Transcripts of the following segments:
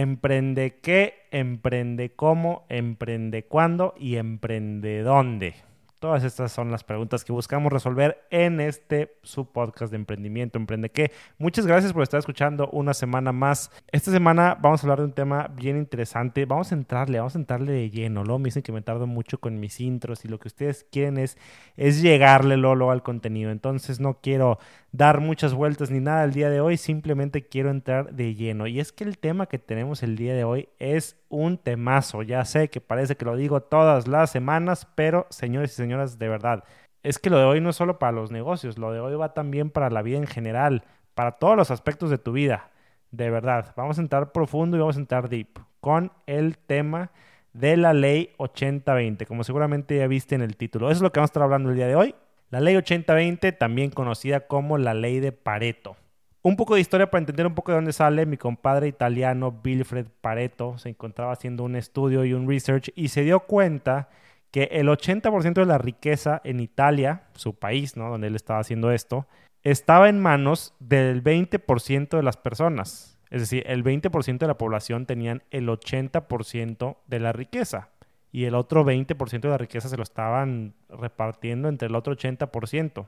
Emprende qué, emprende cómo, emprende cuándo y emprende dónde. Todas estas son las preguntas que buscamos resolver en este su podcast de emprendimiento, Emprende qué. Muchas gracias por estar escuchando una semana más. Esta semana vamos a hablar de un tema bien interesante. Vamos a entrarle, vamos a entrarle de lleno. Luego me dicen que me tardo mucho con mis intros y lo que ustedes quieren es, es llegarle Lolo al contenido. Entonces no quiero dar muchas vueltas ni nada el día de hoy, simplemente quiero entrar de lleno. Y es que el tema que tenemos el día de hoy es un temazo. Ya sé que parece que lo digo todas las semanas, pero señores y señoras, de verdad, es que lo de hoy no es solo para los negocios, lo de hoy va también para la vida en general, para todos los aspectos de tu vida. De verdad, vamos a entrar profundo y vamos a entrar deep con el tema de la ley 80-20, como seguramente ya viste en el título. Eso es lo que vamos a estar hablando el día de hoy. La ley 80-20, también conocida como la ley de Pareto. Un poco de historia para entender un poco de dónde sale. Mi compadre italiano Wilfred Pareto se encontraba haciendo un estudio y un research y se dio cuenta que el 80% de la riqueza en Italia, su país, ¿no? donde él estaba haciendo esto, estaba en manos del 20% de las personas. Es decir, el 20% de la población tenían el 80% de la riqueza y el otro 20% de la riqueza se lo estaban repartiendo entre el otro 80%.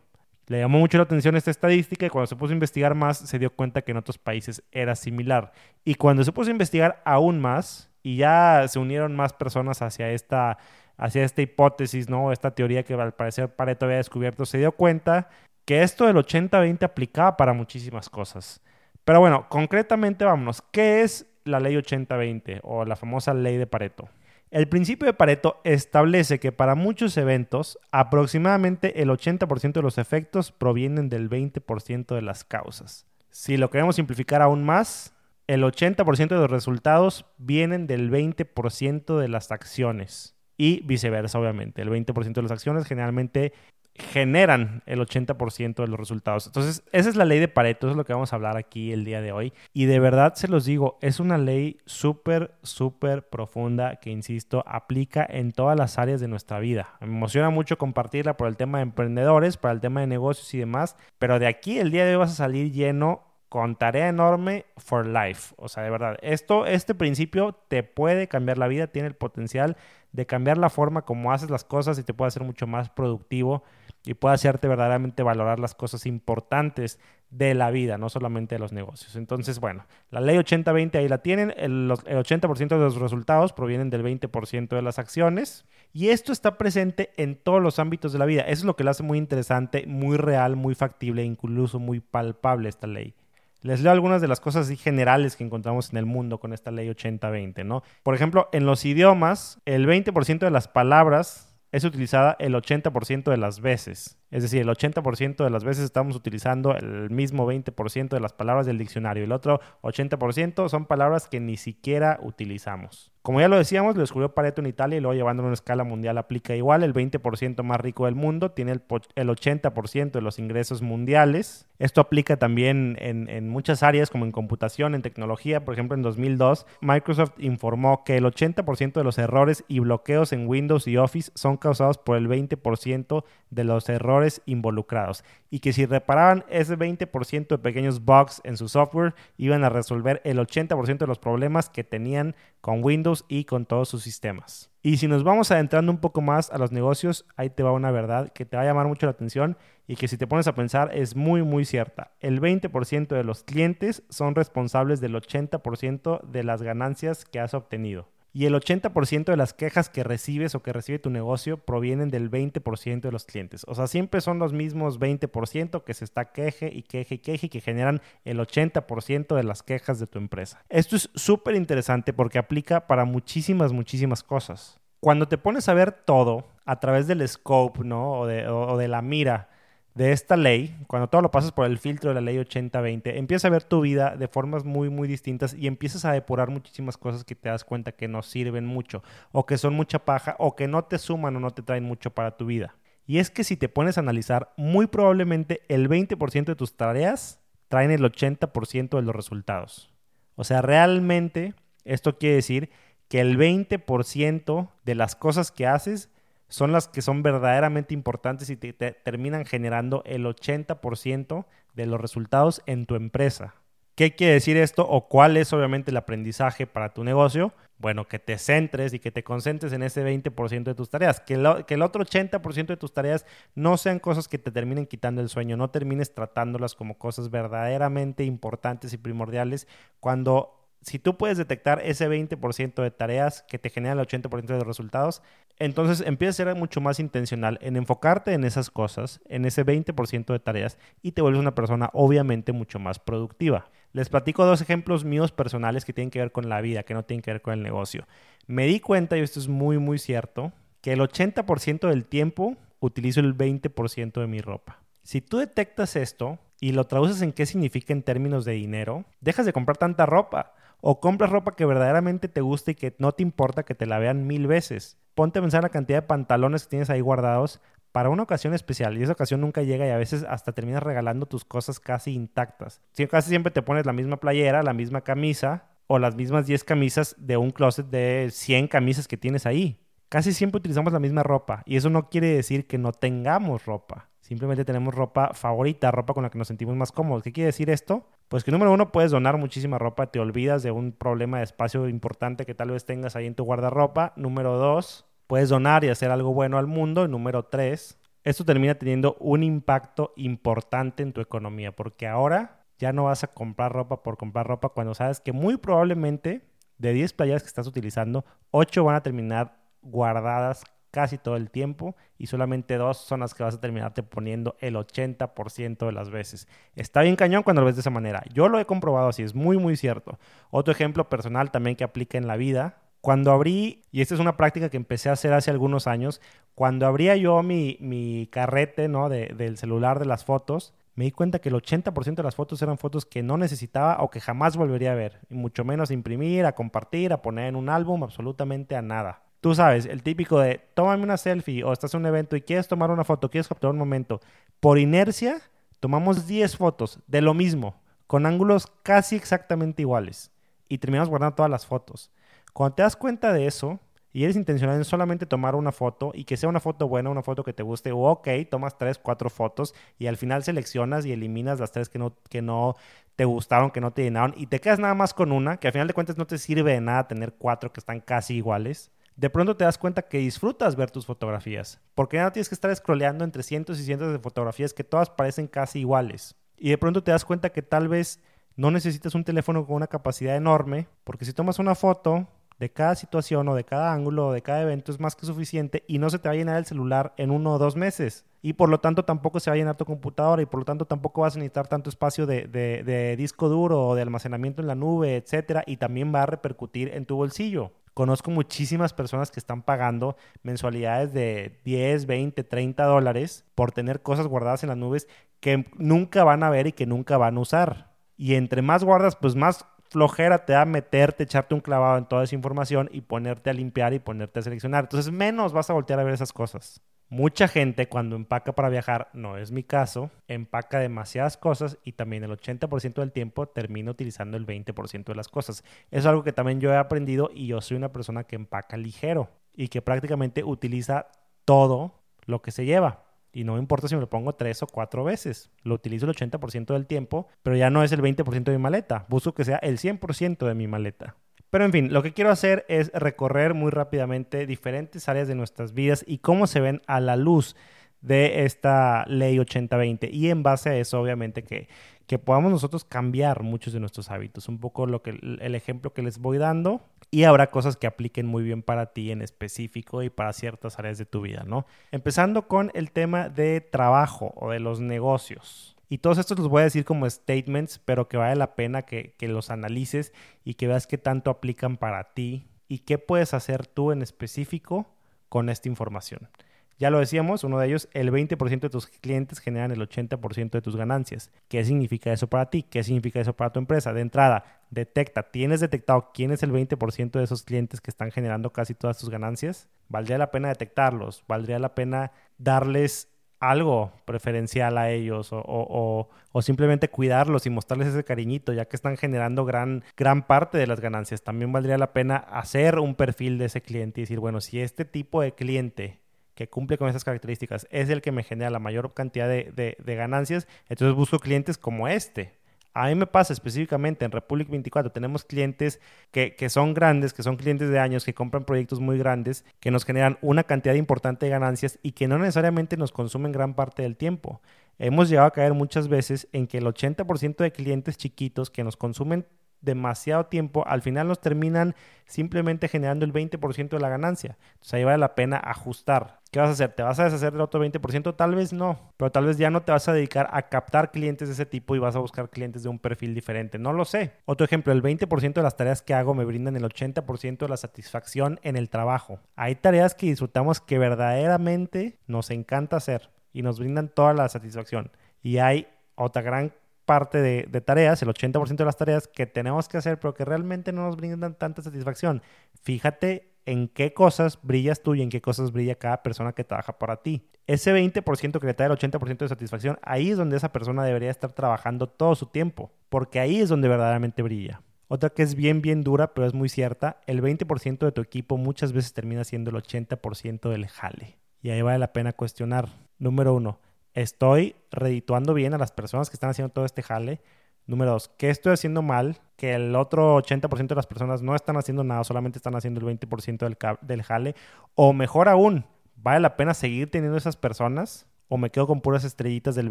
Le llamó mucho la atención esta estadística y cuando se puso a investigar más se dio cuenta que en otros países era similar. Y cuando se puso a investigar aún más y ya se unieron más personas hacia esta, hacia esta hipótesis, ¿no? esta teoría que al parecer Pareto había descubierto, se dio cuenta que esto del 80-20 aplicaba para muchísimas cosas. Pero bueno, concretamente vámonos, ¿qué es la ley 80-20 o la famosa ley de Pareto? El principio de Pareto establece que para muchos eventos, aproximadamente el 80% de los efectos provienen del 20% de las causas. Si lo queremos simplificar aún más, el 80% de los resultados vienen del 20% de las acciones. Y viceversa, obviamente. El 20% de las acciones generalmente generan el 80% de los resultados. Entonces, esa es la ley de Pareto, eso es lo que vamos a hablar aquí el día de hoy. Y de verdad se los digo, es una ley súper, súper profunda que, insisto, aplica en todas las áreas de nuestra vida. Me emociona mucho compartirla por el tema de emprendedores, para el tema de negocios y demás, pero de aquí el día de hoy vas a salir lleno con tarea enorme for life. O sea, de verdad, esto, este principio te puede cambiar la vida, tiene el potencial de cambiar la forma como haces las cosas y te puede hacer mucho más productivo y puede hacerte verdaderamente valorar las cosas importantes de la vida, no solamente de los negocios. Entonces, bueno, la ley 80-20 ahí la tienen, el, 80% de los resultados provienen del 20% de las acciones y esto está presente en todos los ámbitos de la vida. Eso es lo que la hace muy interesante, muy real, muy factible, incluso muy palpable esta ley. Les leo algunas de las cosas generales que encontramos en el mundo con esta ley 80-20, ¿no? Por ejemplo, en los idiomas, el 20% de las palabras es utilizada el 80% de las veces. Es decir, el 80% de las veces estamos utilizando el mismo 20% de las palabras del diccionario. El otro 80% son palabras que ni siquiera utilizamos. Como ya lo decíamos, lo descubrió Pareto en Italia y luego llevando a una escala mundial aplica igual. El 20% más rico del mundo tiene el, 80% de los ingresos mundiales. Esto aplica también en, en, muchas áreas como en computación, en tecnología. Por ejemplo, en 2002, Microsoft informó que el 80% de los errores y bloqueos en Windows y Office son causados por el 20% de los errores involucrados. Y que si reparaban ese 20% de pequeños bugs en su software, iban a resolver el 80% de los problemas que tenían con Windows y con todos sus sistemas. Y si nos vamos adentrando un poco más a los negocios, ahí te va una verdad que te va a llamar mucho la atención y que si te pones a pensar es muy muy cierta. El 20% de los clientes son responsables del 80% de las ganancias que has obtenido y el 80% de las quejas que recibes o que recibe tu negocio provienen del 20% de los clientes. O sea, siempre son los mismos 20% que se está queje y queje y queje y que generan el 80% de las quejas de tu empresa. Esto es súper interesante porque aplica para muchísimas, muchísimas cosas. Cuando te pones a ver todo a través del scope, ¿no? O de, o de la mira de esta ley, cuando todo lo pasas por el filtro de la ley 80-20, empiezas a ver tu vida de formas muy, muy distintas y empiezas a depurar muchísimas cosas que te das cuenta que no sirven mucho, o que son mucha paja, o que no te suman o no te traen mucho para tu vida. Y es que si te pones a analizar, muy probablemente el 20% de tus tareas traen el 80% de los resultados. O sea, realmente esto quiere decir que el 20% de las cosas que haces son las que son verdaderamente importantes y te, terminan generando el 80% de los resultados en tu empresa. ¿Qué quiere decir esto o cuál es obviamente el aprendizaje para tu negocio? Bueno, que te centres y que te concentres en ese 20% de tus tareas, que, que el otro 80% de tus tareas no sean cosas que te terminen quitando el sueño, no termines tratándolas como cosas verdaderamente importantes y primordiales cuando si tú puedes detectar ese 20% de tareas que te generan el 80% de los resultados, entonces empieza a ser mucho más intencional en enfocarte en esas cosas, en ese 20% de tareas y te vuelves una persona obviamente mucho más productiva. Les platico dos ejemplos míos personales que tienen que ver con la vida, que no tienen que ver con el negocio. Me di cuenta, y esto es muy muy cierto, que el 80% del tiempo utilizo el 20% de mi ropa. Si tú detectas esto y lo traduces en qué significa en términos de dinero, dejas de comprar tanta ropa o compras ropa que verdaderamente te gusta y que no te importa que te la vean mil veces. Ponte a pensar en la cantidad de pantalones que tienes ahí guardados para una ocasión especial y esa ocasión nunca llega y a veces hasta terminas regalando tus cosas casi intactas. casi siempre te pones la misma playera, la misma camisa o las mismas 10 camisas de un closet de 100 camisas que tienes ahí. Casi siempre utilizamos la misma ropa y eso no quiere decir que no tengamos ropa. Simplemente tenemos ropa favorita, ropa con la que nos sentimos más cómodos. ¿Qué quiere decir esto? Pues que número uno, puedes donar muchísima ropa, te olvidas de un problema de espacio importante que tal vez tengas ahí en tu guardarropa. Número dos, puedes donar y hacer algo bueno al mundo. Y número tres, esto termina teniendo un impacto importante en tu economía, porque ahora ya no vas a comprar ropa por comprar ropa cuando sabes que muy probablemente de 10 playeras que estás utilizando, 8 van a terminar guardadas casi todo el tiempo y solamente dos son las que vas a terminarte poniendo el 80% de las veces. Está bien cañón cuando lo ves de esa manera. Yo lo he comprobado así, es muy muy cierto. Otro ejemplo personal también que aplica en la vida. Cuando abrí, y esta es una práctica que empecé a hacer hace algunos años, cuando abría yo mi, mi carrete ¿no? del celular de las fotos, me di cuenta que el 80% de las fotos eran fotos que no necesitaba o que jamás volvería a ver, y mucho menos a imprimir, a compartir, a poner en un álbum, absolutamente a nada. Tú sabes, el típico de tómame una selfie o estás en un evento y quieres tomar una foto, quieres capturar un momento. Por inercia, tomamos 10 fotos de lo mismo, con ángulos casi exactamente iguales. Y terminamos guardando todas las fotos. Cuando te das cuenta de eso y eres intencional en solamente tomar una foto y que sea una foto buena, una foto que te guste, o ok, tomas 3, 4 fotos y al final seleccionas y eliminas las tres que no, que no te gustaron, que no te llenaron y te quedas nada más con una, que al final de cuentas no te sirve de nada tener cuatro que están casi iguales de pronto te das cuenta que disfrutas ver tus fotografías, porque ya no tienes que estar scrolleando entre cientos y cientos de fotografías que todas parecen casi iguales. Y de pronto te das cuenta que tal vez no necesitas un teléfono con una capacidad enorme, porque si tomas una foto de cada situación o de cada ángulo o de cada evento es más que suficiente y no se te va a llenar el celular en uno o dos meses. Y por lo tanto tampoco se va a llenar tu computadora y por lo tanto tampoco vas a necesitar tanto espacio de, de disco duro o de almacenamiento en la nube, etcétera, y también va a repercutir en tu bolsillo. Conozco muchísimas personas que están pagando mensualidades de 10, 20, 30 dólares por tener cosas guardadas en las nubes que nunca van a ver y que nunca van a usar. Y entre más guardas, pues más flojera te da meterte, echarte un clavado en toda esa información y ponerte a limpiar y ponerte a seleccionar. Entonces menos vas a voltear a ver esas cosas. Mucha gente cuando empaca para viajar, no es mi caso, empaca demasiadas cosas y también el 80% del tiempo termina utilizando el 20% de las cosas. Es algo que también yo he aprendido y yo soy una persona que empaca ligero y que prácticamente utiliza todo lo que se lleva. Y no me importa si me lo pongo tres o cuatro veces. Lo utilizo el 80% del tiempo, pero ya no es el 20% de mi maleta. Busco que sea el 100% de mi maleta. Pero en fin, lo que quiero hacer es recorrer muy rápidamente diferentes áreas de nuestras vidas y cómo se ven a la luz de esta ley 80-20 y en base a eso obviamente que, que podamos nosotros cambiar muchos de nuestros hábitos, un poco lo que el ejemplo que les voy dando y habrá cosas que apliquen muy bien para ti en específico y para ciertas áreas de tu vida, ¿no? Empezando con el tema de trabajo o de los negocios. Y todos estos los voy a decir como statements, pero que vale la pena que, los analices y que veas qué tanto aplican para ti y qué puedes hacer tú en específico con esta información. Ya lo decíamos, uno de ellos, el 20% de tus clientes generan el 80% de tus ganancias. ¿Qué significa eso para ti? ¿Qué significa eso para tu empresa? De entrada, detecta, ¿tienes detectado quién es el 20% de esos clientes que están generando casi todas tus ganancias? ¿Valdría la pena detectarlos? ¿Valdría la pena darles algo preferencial a ellos o, simplemente cuidarlos y mostrarles ese cariñito, ya que están generando gran, gran parte de las ganancias. También valdría la pena hacer un perfil de ese cliente y decir, bueno, si este tipo de cliente que cumple con esas características es el que me genera la mayor cantidad de, de ganancias, entonces busco clientes como este A mí me pasa específicamente en Republic 24, tenemos clientes que, que, son grandes, que son clientes de años, que compran proyectos muy grandes, que nos generan una cantidad importante de ganancias y que no necesariamente nos consumen gran parte del tiempo. Hemos llegado a caer muchas veces en que el 80% de clientes chiquitos que nos consumen demasiado tiempo, al final nos terminan simplemente generando el 20% de la ganancia. Entonces ahí vale la pena ajustar. ¿Qué vas a hacer? ¿Te vas a deshacer del otro 20%? Tal vez no, pero tal vez ya no te vas a dedicar a captar clientes de ese tipo y vas a buscar clientes de un perfil diferente. No lo sé. Otro ejemplo, el 20% de las tareas que hago me brindan el 80% de la satisfacción en el trabajo. Hay tareas que disfrutamos que verdaderamente nos encanta hacer y nos brindan toda la satisfacción. Y hay otra gran parte de, tareas, el 80% de las tareas que tenemos que hacer, pero que realmente no nos brindan tanta satisfacción. Fíjate en qué cosas brillas tú y en qué cosas brilla cada persona que trabaja para ti. Ese 20% que le trae el 80% de satisfacción, ahí es donde esa persona debería estar trabajando todo su tiempo, porque ahí es donde verdaderamente brilla. Otra que es bien, bien dura, pero es muy cierta, el 20% de tu equipo muchas veces termina siendo el 80% del jale. Y ahí vale la pena cuestionar. Número uno, estoy redituando bien a las personas que están haciendo todo este jale. Número dos, ¿qué estoy haciendo mal? Que el otro 80% de las personas no están haciendo nada, solamente están haciendo el 20% del, del jale. O mejor aún, ¿vale la pena seguir teniendo esas personas? ¿O me quedo con puras estrellitas del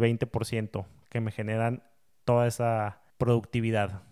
20% que me generan toda esa productividad?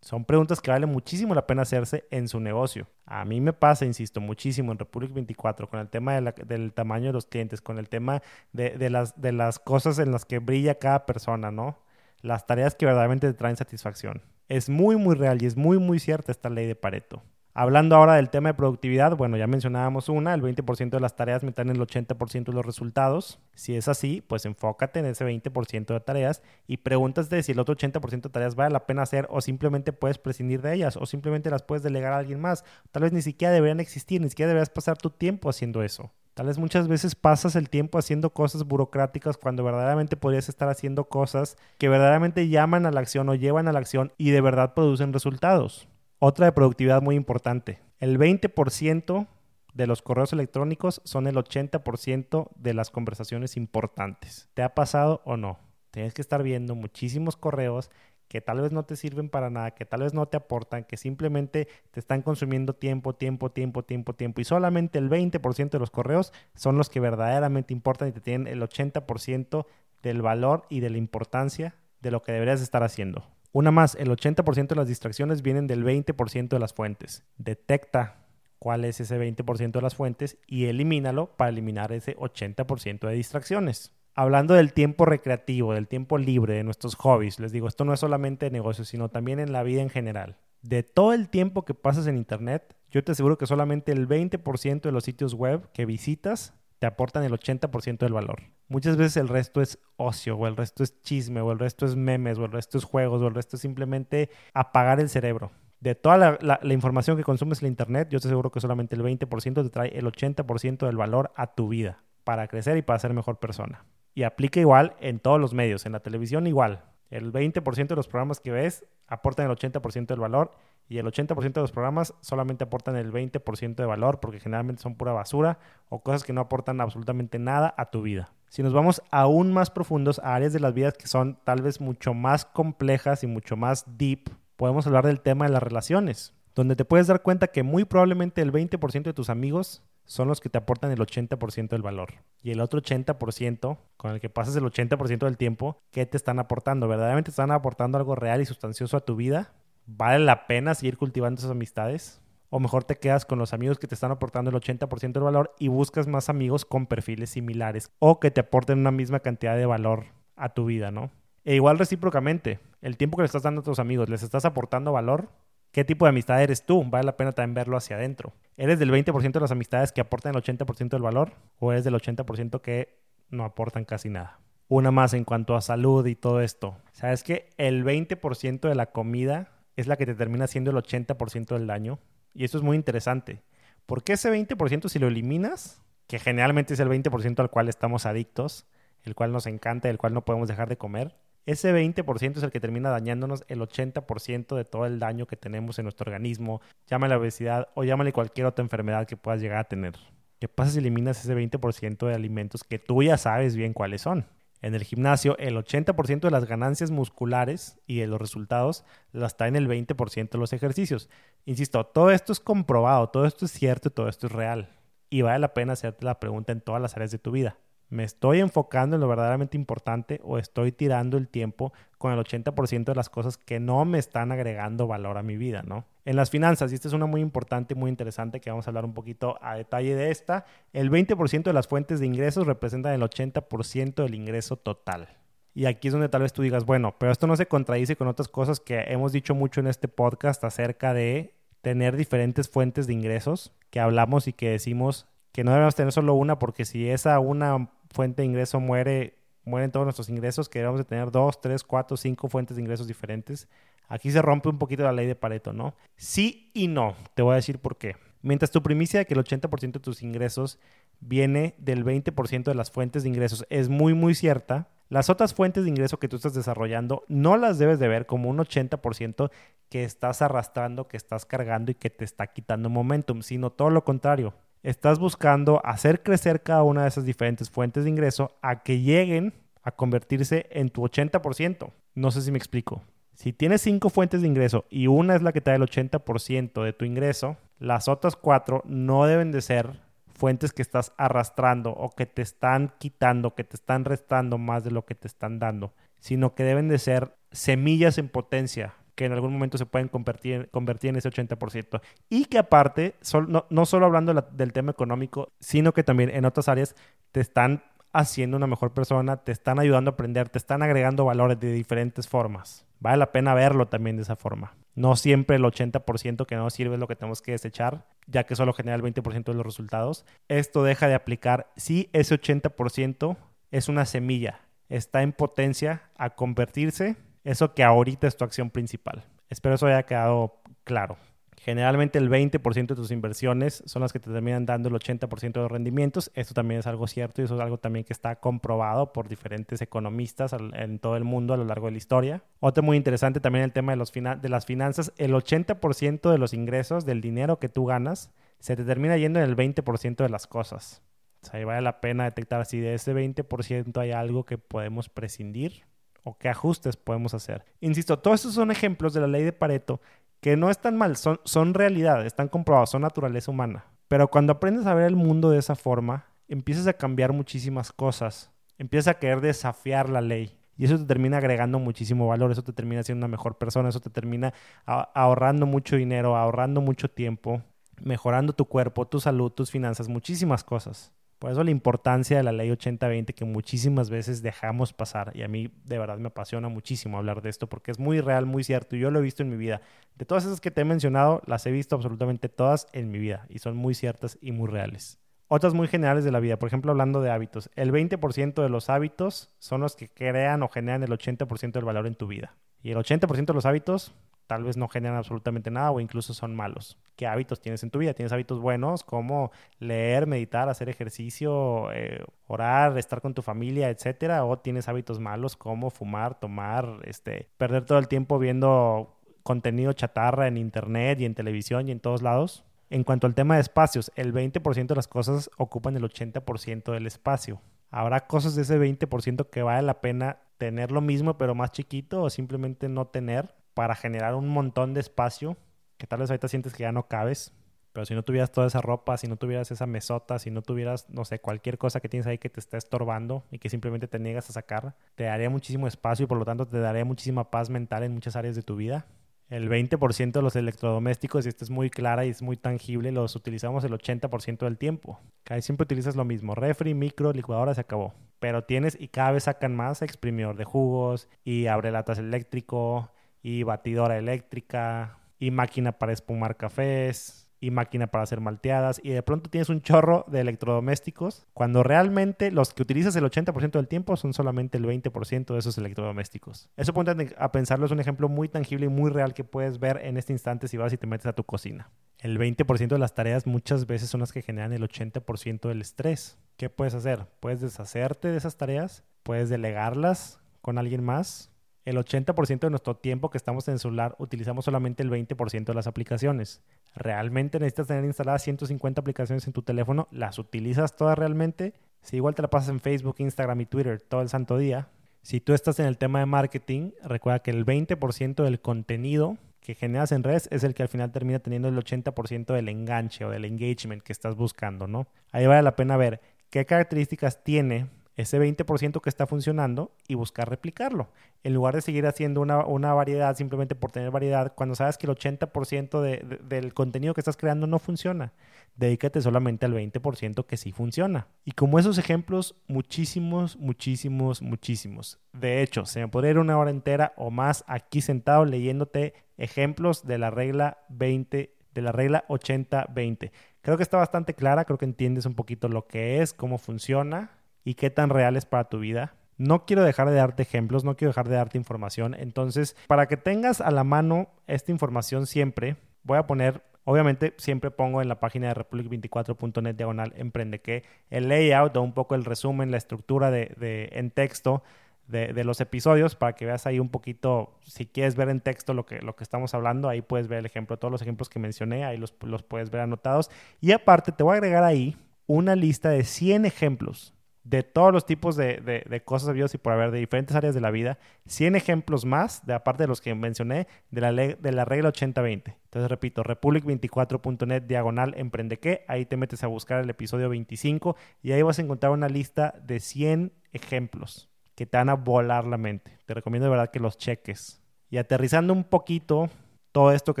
Son preguntas que vale muchísimo la pena hacerse en su negocio. A mí me pasa, insisto, muchísimo en Republic 24 con el tema del tamaño de los clientes, con el tema de, las, de las cosas en las que brilla cada persona, ¿no? Las tareas que verdaderamente te traen satisfacción. Es muy, muy real y es muy, muy cierta esta ley de Pareto. Hablando ahora del tema de productividad, bueno, ya mencionábamos una, el 20% de las tareas me el 80% de los resultados. Si es así, pues enfócate en ese 20% de tareas y pregúntate si el otro 80% de tareas vale la pena hacer o simplemente puedes prescindir de ellas o simplemente las puedes delegar a alguien más. Tal vez ni siquiera deberían existir, ni siquiera deberías pasar tu tiempo haciendo eso. Tal vez muchas veces pasas el tiempo haciendo cosas burocráticas cuando verdaderamente podrías estar haciendo cosas que verdaderamente llaman a la acción o llevan a la acción y de verdad producen resultados. Otra de productividad muy importante. El 20% de los correos electrónicos son el 80% de las conversaciones importantes. ¿Te ha pasado o no? Tienes que estar viendo muchísimos correos que tal vez no te sirven para nada, que tal vez no te aportan, que simplemente te están consumiendo tiempo, tiempo, tiempo, tiempo, tiempo. Y solamente el 20% de los correos son los que verdaderamente importan y te tienen el 80% del valor y de la importancia de lo que deberías estar haciendo. Una más, el 80% de las distracciones vienen del 20% de las fuentes. Detecta cuál es ese 20% de las fuentes y elimínalo para eliminar ese 80% de distracciones. Hablando del tiempo recreativo, del tiempo libre, de nuestros hobbies, les digo, esto no es solamente de negocios, sino también en la vida en general. De todo el tiempo que pasas en Internet, yo te aseguro que solamente el 20% de los sitios web que visitas te aportan el 80% del valor. Muchas veces el resto es ocio, o el resto es chisme, o el resto es memes, o el resto es juegos, o el resto es simplemente apagar el cerebro. De toda la, información que consumes en Internet, yo te aseguro que solamente el 20% te trae el 80% del valor a tu vida para crecer y para ser mejor persona. Y aplica igual en todos los medios, en la televisión igual. El 20% de los programas que ves aportan el 80% del valor y el 80% de los programas solamente aportan el 20% de valor porque generalmente son pura basura o cosas que no aportan absolutamente nada a tu vida. Si nos vamos aún más profundos a áreas de las vidas que son tal vez mucho más complejas y mucho más deep, podemos hablar del tema de las relaciones, donde te puedes dar cuenta que muy probablemente el 20% de tus amigos son los que te aportan el 80% del valor. Y el otro 80%, con el que pasas el 80% del tiempo, ¿qué te están aportando? ¿Verdaderamente te están aportando algo real y sustancioso a tu vida? ¿Vale la pena seguir cultivando esas amistades? O mejor te quedas con los amigos que te están aportando el 80% del valor y buscas más amigos con perfiles similares o que te aporten una misma cantidad de valor a tu vida, ¿no? E igual recíprocamente, el tiempo que le estás dando a tus amigos, ¿les estás aportando valor? ¿Qué tipo de amistad eres tú? Vale la pena también verlo hacia adentro. ¿Eres del 20% de las amistades que aportan el 80% del valor? ¿O eres del 80% que no aportan casi nada? Una más en cuanto a salud y todo esto. ¿Sabes que el 20% de la comida es la que te termina haciendo el 80% del daño? Y esto es muy interesante. Porque ese 20% si lo eliminas, que generalmente es el 20% al cual estamos adictos, el cual nos encanta, el cual no podemos dejar de comer, ese 20% es el que termina dañándonos el 80% de todo el daño que tenemos en nuestro organismo, llámale obesidad o llámale cualquier otra enfermedad que puedas llegar a tener. ¿Qué pasa si eliminas ese 20% de alimentos que tú ya sabes bien cuáles son? En el gimnasio, el 80% de las ganancias musculares y de los resultados las traen el 20% de los ejercicios. Insisto, todo esto es comprobado, todo esto es cierto todo esto es real. Y vale la pena hacerte la pregunta en todas las áreas de tu vida. ¿Me estoy enfocando en lo verdaderamente importante o estoy tirando el tiempo con el 80% de las cosas que no me están agregando valor a mi vida, ¿no? En las finanzas, y esta es una muy importante y muy interesante que vamos a hablar un poquito a detalle de esta, el 20% de las fuentes de ingresos representan el 80% del ingreso total. Y aquí es donde tal vez tú digas, bueno, pero esto no se contradice con otras cosas que hemos dicho mucho en este podcast acerca de tener diferentes fuentes de ingresos que hablamos y que decimos que no debemos tener solo una porque si esa una fuente de ingreso muere, mueren todos nuestros ingresos, que debemos de tener dos, tres, cuatro, cinco fuentes de ingresos diferentes. Aquí se rompe un poquito la ley de Pareto, ¿no? Sí y no. Te voy a decir por qué. Mientras tu primicia de que el 80% de tus ingresos viene del 20% de las fuentes de ingresos es muy, muy cierta, las otras fuentes de ingreso que tú estás desarrollando no las debes de ver como un 80% que estás arrastrando, que estás cargando y que te está quitando momentum, sino todo lo contrario estás buscando hacer crecer cada una de esas diferentes fuentes de ingreso a que lleguen a convertirse en tu 80%. No sé si me explico. Si tienes cinco fuentes de ingreso y una es la que te da el 80% de tu ingreso, las otras cuatro no deben de ser fuentes que estás arrastrando o que te están quitando, que te están restando más de lo que te están dando, sino que deben de ser semillas en potencia que en algún momento se pueden convertir, convertir en ese 80%. Y que aparte, no, no, solo hablando del tema económico, sino que también en otras áreas te están haciendo una mejor persona, te están ayudando a aprender, te están agregando valores de diferentes formas. Vale la pena verlo también de esa forma. No siempre el 80% que no sirve es lo que tenemos que desechar, ya que solo genera el 20% de los resultados. Esto deja de aplicar si ese 80% es una semilla, está en potencia a convertirse eso que ahorita es tu acción principal. Espero eso haya quedado claro. Generalmente el 20% de tus inversiones son las que te terminan dando el 80% de los rendimientos. Esto también es algo cierto y eso es algo también que está comprobado por diferentes economistas en todo el mundo a lo largo de la historia. Otro muy interesante también el tema de, los de las finanzas. El 80% de los ingresos del dinero que tú ganas se te termina yendo en el 20% de las cosas. O sea, vale la pena detectar si de ese 20% hay algo que podemos prescindir o qué ajustes podemos hacer. Insisto, todos estos son ejemplos de la ley de Pareto que no están mal, son, son realidad, están comprobados, son naturaleza humana. Pero cuando aprendes a ver el mundo de esa forma, empiezas a cambiar muchísimas cosas, empiezas a querer desafiar la ley. Y eso te termina agregando muchísimo valor, eso te termina siendo una mejor persona, eso te termina ahorrando mucho dinero, ahorrando mucho tiempo, mejorando tu cuerpo, tu salud, tus finanzas, muchísimas cosas. Por eso la importancia de la ley 80-20 que muchísimas veces dejamos pasar. Y a mí de verdad me apasiona muchísimo hablar de esto porque es muy real, muy cierto. Y yo lo he visto en mi vida. De todas esas que te he mencionado, las he visto absolutamente todas en mi vida. Y son muy ciertas y muy reales. Otras muy generales de la vida. Por ejemplo, hablando de hábitos. El 20% de los hábitos son los que crean o generan el 80% del valor en tu vida. Y el 80% de los hábitos tal vez no generan absolutamente nada o incluso son malos. ¿Qué hábitos tienes en tu vida? ¿Tienes hábitos buenos como leer, meditar, hacer ejercicio, eh, orar, estar con tu familia, etcétera? ¿O tienes hábitos malos como fumar, tomar, este, perder todo el tiempo viendo contenido chatarra en internet y en televisión y en todos lados? En cuanto al tema de espacios, el 20% de las cosas ocupan el 80% del espacio. Habrá cosas de ese 20% que vale la pena tener lo mismo pero más chiquito o simplemente no tener para generar un montón de espacio que tal vez ahorita sientes que ya no cabes. Pero si no tuvieras toda esa ropa, si no tuvieras esa mesota, si no tuvieras, no sé, cualquier cosa que tienes ahí que te está estorbando y que simplemente te niegas a sacar, te daría muchísimo espacio y por lo tanto te daría muchísima paz mental en muchas áreas de tu vida. El 20% de los electrodomésticos, y esto es muy clara y es muy tangible, los utilizamos el 80% del tiempo. Cada siempre utilizas lo mismo, refri, micro, licuadora, se acabó. Pero tienes y cada vez sacan más exprimidor de jugos y abre latas eléctrico y batidora eléctrica y máquina para espumar cafés y máquina para hacer malteadas y de pronto tienes un chorro de electrodomésticos cuando realmente los que utilizas el 80% del tiempo son solamente el 20% de esos electrodomésticos. Eso ponte a pensarlo, es un ejemplo muy tangible y muy real que puedes ver en este instante si vas y te metes a tu cocina. El 20% de las tareas muchas veces son las que generan el 80% del estrés. ¿Qué puedes hacer? Puedes deshacerte de esas tareas, puedes delegarlas con alguien más el 80% de nuestro tiempo que estamos en el celular utilizamos solamente el 20% de las aplicaciones. ¿Realmente necesitas tener instaladas 150 aplicaciones en tu teléfono? ¿Las utilizas todas realmente? Si igual te la pasas en Facebook, Instagram y Twitter todo el santo día, si tú estás en el tema de marketing, recuerda que el 20% del contenido que generas en redes es el que al final termina teniendo el 80% del enganche o del engagement que estás buscando, ¿no? Ahí vale la pena ver qué características tiene ese 20% que está funcionando y buscar replicarlo. En lugar de seguir haciendo una, variedad simplemente por tener variedad, cuando sabes que el 80% del contenido que estás creando no funciona, dedícate solamente al 20% que sí funciona. Y como esos ejemplos, muchísimos, muchísimos, muchísimos. De hecho, se me podría ir una hora entera o más aquí sentado leyéndote ejemplos de la regla 20, de la regla 80-20. Creo que está bastante clara, creo que entiendes un poquito lo que es, cómo funciona y qué tan real es para tu vida. No quiero dejar de darte ejemplos, no quiero dejar de darte información. Entonces, para que tengas a la mano esta información siempre, voy a poner, obviamente siempre pongo en la página de republic24.net diagonal emprende que el layout o un poco el resumen, la estructura de, en texto de, los episodios para que veas ahí un poquito, si quieres ver en texto lo que, lo que estamos hablando, ahí puedes ver el ejemplo, todos los ejemplos que mencioné, ahí los, los puedes ver anotados. Y aparte te voy a agregar ahí una lista de 100 ejemplos de todos los tipos de, de, cosas habidos y por haber de diferentes áreas de la vida, 100 ejemplos más, de aparte de los que mencioné, de la, de la regla 80-20. Entonces repito, republic24.net diagonal emprende que, ahí te metes a buscar el episodio 25 y ahí vas a encontrar una lista de 100 ejemplos que te van a volar la mente. Te recomiendo de verdad que los cheques. Y aterrizando un poquito todo esto que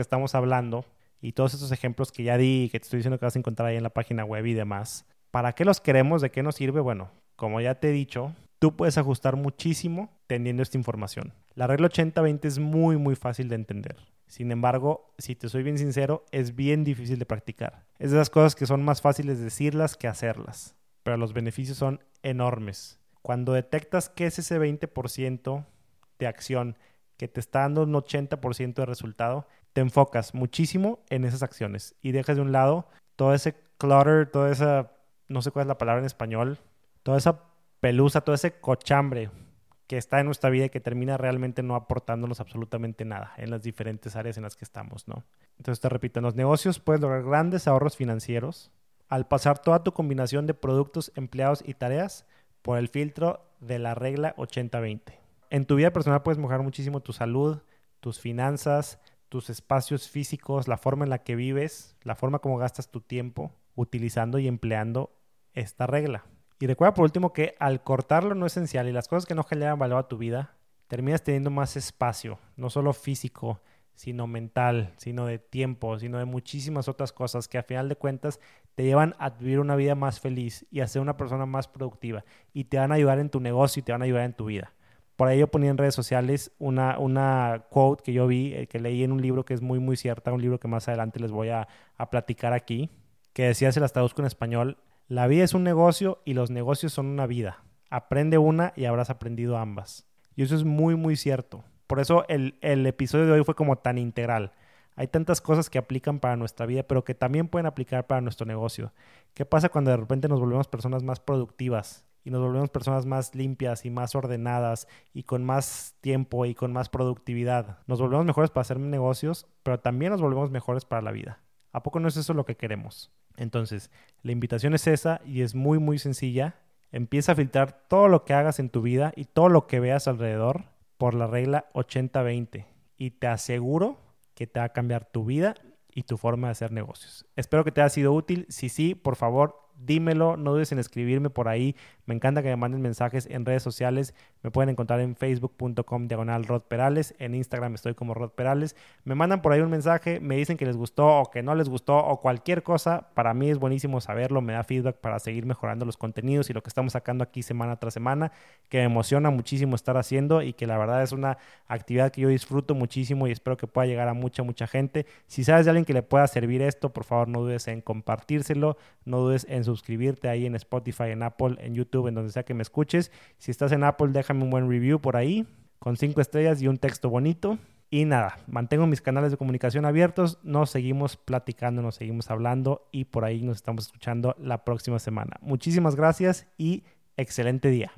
estamos hablando y todos estos ejemplos que ya di y que te estoy diciendo que vas a encontrar ahí en la página web y demás, ¿Para qué los queremos? ¿De qué nos sirve? Bueno, como ya te he dicho, tú puedes ajustar muchísimo teniendo esta información. La regla 80-20 es muy, muy fácil de entender. Sin embargo, si te soy bien sincero, es bien difícil de practicar. Es de esas cosas que son más fáciles decirlas que hacerlas, pero los beneficios son enormes. Cuando detectas que es ese 20% de acción que te está dando un 80% de resultado, te enfocas muchísimo en esas acciones y dejas de un lado todo ese clutter, toda esa no sé cuál es la palabra en español, toda esa pelusa, todo ese cochambre que está en nuestra vida y que termina realmente no aportándonos absolutamente nada en las diferentes áreas en las que estamos, ¿no? Entonces te repito, en los negocios puedes lograr grandes ahorros financieros al pasar toda tu combinación de productos, empleados y tareas por el filtro de la regla 80-20. En tu vida personal puedes mejorar muchísimo tu salud, tus finanzas, tus espacios físicos, la forma en la que vives, la forma como gastas tu tiempo, utilizando y empleando esta regla. Y recuerda por último que al cortar lo no esencial y las cosas que no generan valor a tu vida, terminas teniendo más espacio, no solo físico, sino mental, sino de tiempo, sino de muchísimas otras cosas que a final de cuentas te llevan a vivir una vida más feliz y a ser una persona más productiva y te van a ayudar en tu negocio y te van a ayudar en tu vida. Por ahí yo ponía en redes sociales una, una quote que yo vi, eh, que leí en un libro que es muy, muy cierta, un libro que más adelante les voy a, a platicar aquí, que decía, se las traduzco en español, la vida es un negocio y los negocios son una vida. Aprende una y habrás aprendido ambas. Y eso es muy, muy cierto. Por eso el, el episodio de hoy fue como tan integral. Hay tantas cosas que aplican para nuestra vida, pero que también pueden aplicar para nuestro negocio. ¿Qué pasa cuando de repente nos volvemos personas más productivas y nos volvemos personas más limpias y más ordenadas y con más tiempo y con más productividad? Nos volvemos mejores para hacer negocios, pero también nos volvemos mejores para la vida. ¿A poco no es eso lo que queremos? Entonces, la invitación es esa y es muy, muy sencilla. Empieza a filtrar todo lo que hagas en tu vida y todo lo que veas alrededor por la regla 80-20 y te aseguro que te va a cambiar tu vida y tu forma de hacer negocios. Espero que te haya sido útil. Si sí, por favor, dímelo, no dudes en escribirme por ahí. Me encanta que me manden mensajes en redes sociales. Me pueden encontrar en facebook.com diagonal Rod Perales. En Instagram estoy como Rod Perales. Me mandan por ahí un mensaje, me dicen que les gustó o que no les gustó o cualquier cosa. Para mí es buenísimo saberlo. Me da feedback para seguir mejorando los contenidos y lo que estamos sacando aquí semana tras semana. Que me emociona muchísimo estar haciendo y que la verdad es una actividad que yo disfruto muchísimo y espero que pueda llegar a mucha, mucha gente. Si sabes de alguien que le pueda servir esto, por favor no dudes en compartírselo. No dudes en suscribirte ahí en Spotify, en Apple, en En donde sea que me escuches. Si estás en Apple, déjame un buen review por ahí, con cinco estrellas y un texto bonito. Y nada, mantengo mis canales de comunicación abiertos, nos seguimos platicando, nos seguimos hablando y por ahí nos estamos escuchando la próxima semana. Muchísimas gracias y excelente día.